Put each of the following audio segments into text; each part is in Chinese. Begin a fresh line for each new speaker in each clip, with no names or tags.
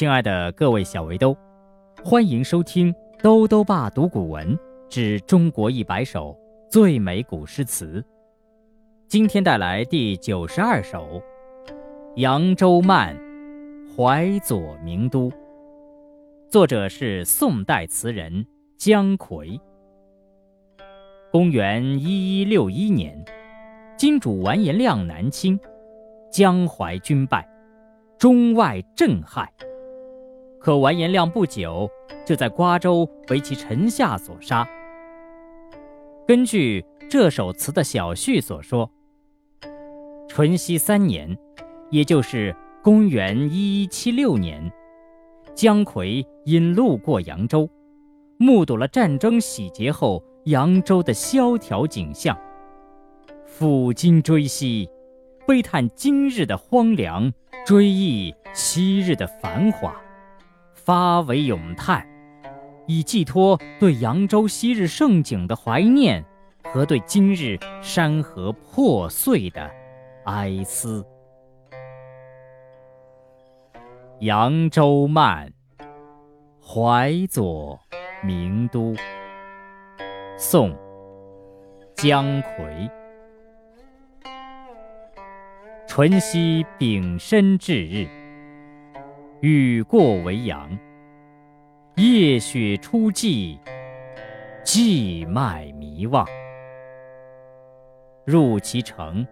亲爱的各位小围兜，欢迎收听兜兜爸读古文之中国一百首最美古诗词。今天带来第九十二首《扬州慢·淮左名都》，作者是宋代词人姜夔。公元一一六一年，金主完颜亮南侵，江淮军败，中外震撼。可完颜亮不久就在瓜州为其臣下所杀。根据这首词的小序所说，淳熙三年，也就是公元一一七六年，姜夔因路过扬州，目睹了战争洗劫后扬州的萧条景象，抚今追昔，悲叹今日的荒凉，追忆昔日的繁华。发为咏叹，以寄托对扬州昔日盛景的怀念和对今日山河破碎的哀思。扬州慢，怀左名都。宋，姜夔。淳熙丙申至日。雨过维扬，夜雪初霁，寄麦迷望。入其城，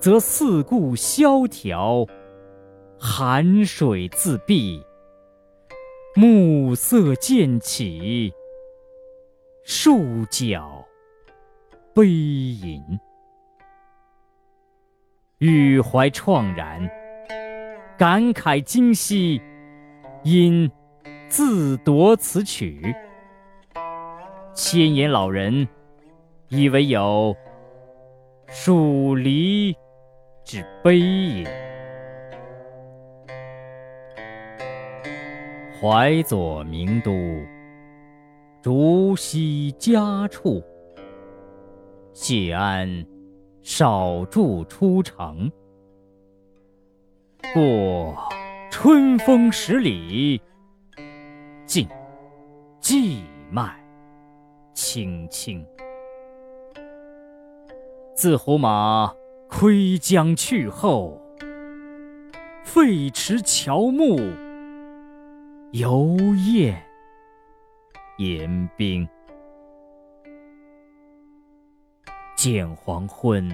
则四顾萧条，寒水自闭，暮色渐起，树脚悲吟。予怀怆然。感慨今夕，因自夺此曲。千言老人以为有蜀离之悲也。淮左名都，竹溪佳处。谢安少住出城。过春风十里，尽荠麦青青。自胡马窥江去后，废池乔木，犹厌言兵。见黄昏。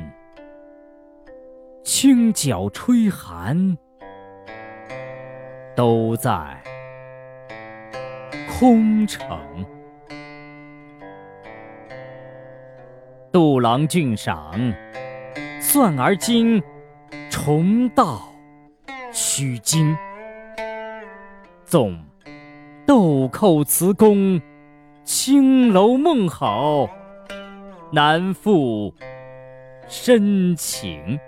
清角吹寒，都在空城。杜郎俊赏，算而今重道须惊。纵豆蔻词工，青楼梦好，难复深情。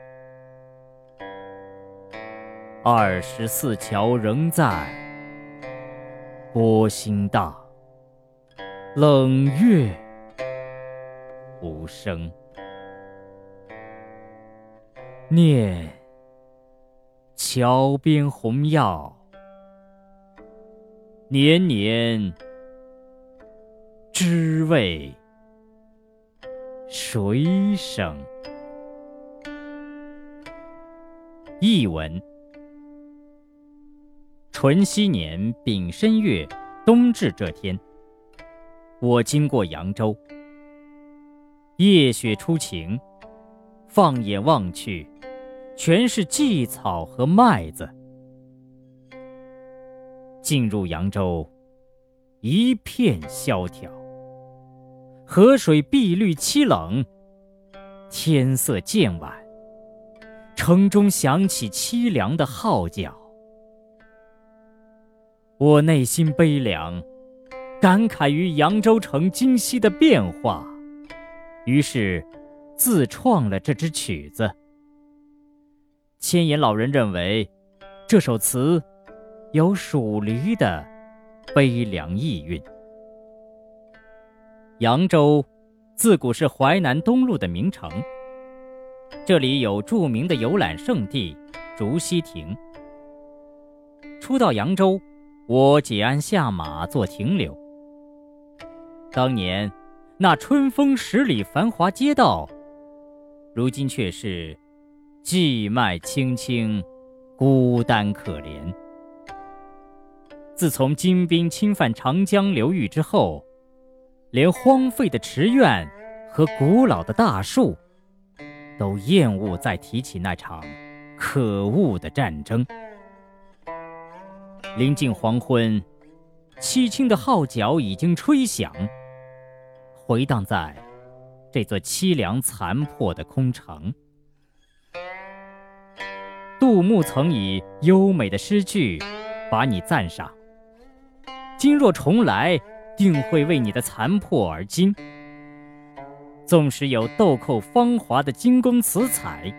二十四桥仍在，波心荡，冷月无声。念桥边红药，年年知为谁生？译文。淳熙年丙申月冬至这天，我经过扬州。夜雪初晴，放眼望去，全是荠草和麦子。进入扬州，一片萧条。河水碧绿凄冷，天色渐晚，城中响起凄凉的号角。我内心悲凉，感慨于扬州城今夕的变化，于是自创了这支曲子。千言老人认为，这首词有属离的悲凉意蕴。扬州自古是淮南东路的名城，这里有著名的游览胜地竹溪亭。初到扬州，我解鞍下马做停留。当年那春风十里繁华街道，如今却是寂寞清清，孤单可怜。自从金兵侵犯长江流域之后，连荒废的池院和古老的大树，都厌恶再提起那场可恶的战争。临近黄昏，凄清的号角已经吹响，回荡在这座凄凉残破的空城。杜牧曾以优美的诗句把你赞赏，今若重来，定会为你的残破而惊。纵使有豆蔻芳华的精工词采，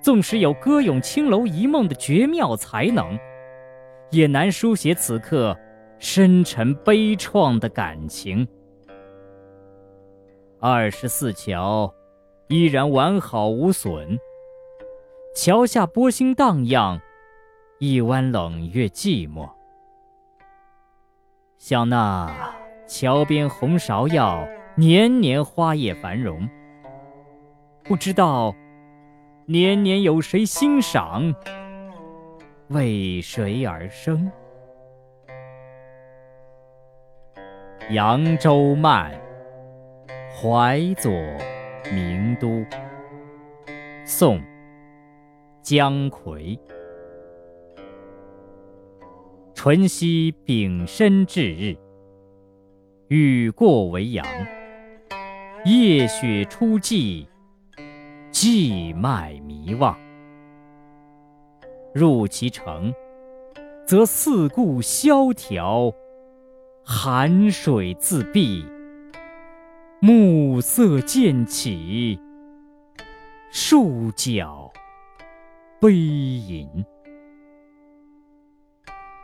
纵使有歌咏青楼一梦的绝妙才能。也难书写此刻深沉悲怆的感情。二十四桥依然完好无损，桥下波心荡漾，一弯冷月寂寞。想那桥边红芍药，年年花叶繁荣。不知道年年有谁欣赏？为谁而生？《扬州慢·怀左·名都》宋·姜夔。淳熙丙申至日，雨过为阳。夜雪初霁，寂寞迷望。入其城，则四顾萧条，寒水自碧，暮色渐起，树脚悲吟。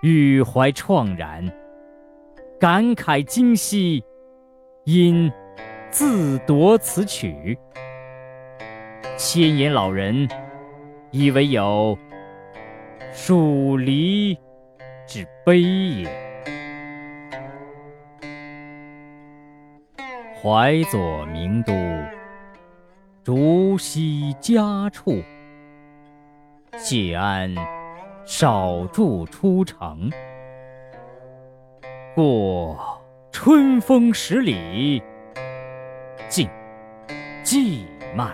欲怀怆然，感慨今夕，因自夺此曲。千言老人，以为有。属离之悲也。怀左名都，竹溪家处。谢安少住出城。过春风十里，尽荠麦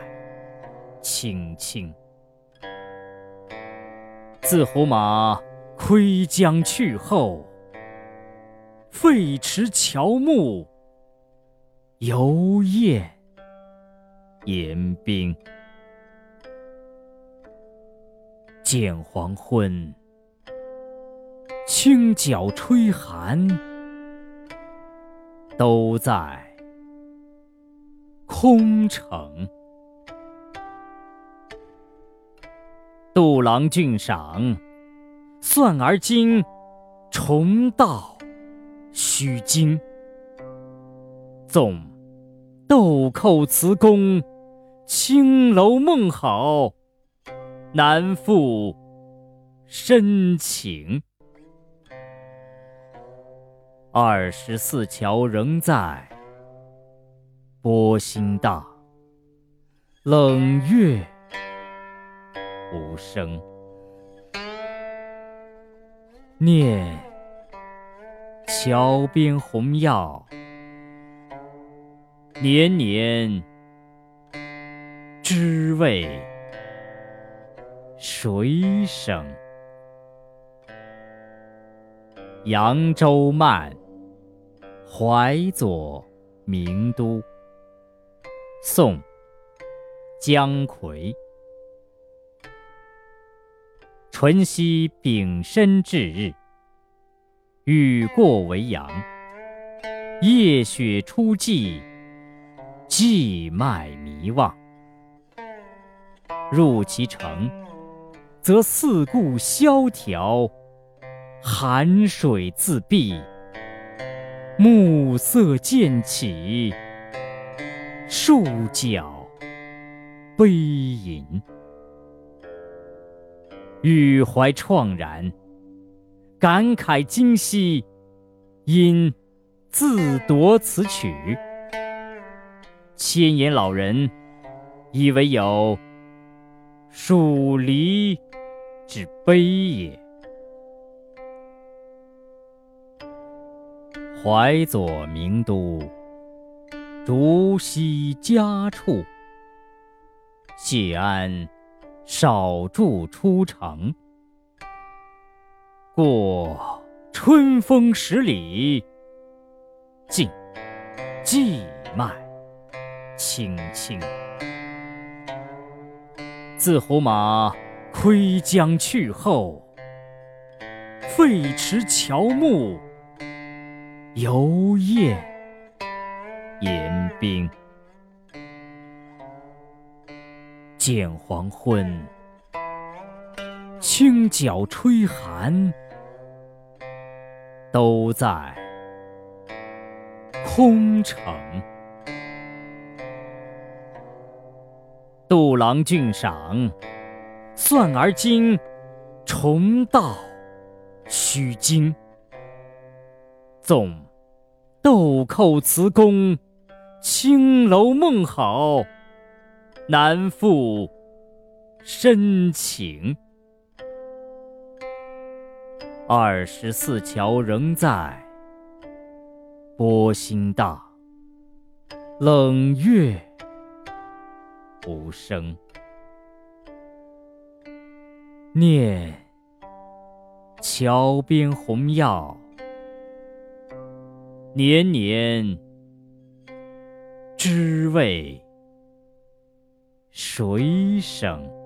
青青。自胡马窥江去后，废池乔木，犹厌言兵。见黄昏，清角吹寒，都在空城。杜郎俊赏，算而今重道虚惊。纵豆蔻词工，青楼梦好，难复深情。二十四桥仍在，波心荡，冷月。无声，念桥边红药，年年知为谁生？扬州慢，怀左名都。宋，姜夔。淳熙丙申至日，雨过为阳。夜雪初霁，寂脉迷望。入其城，则四顾萧条，寒水自碧，暮色渐起，树脚悲吟。欲怀怆然，感慨今夕，因自夺此曲。千言老人，以为有属离之悲也。怀左名都，竹溪家处。谢安少住出城。过春风十里，尽荠麦青青。自胡马窥江去后，废池乔木。游雁言兵，见黄昏，清角吹寒，都在空城。杜郎俊赏，算而今重蹈虚惊。纵豆蔻词工，青楼梦好，难复深情。二十四桥仍在，波心大，冷月无声。念桥边红药。年年知为水声。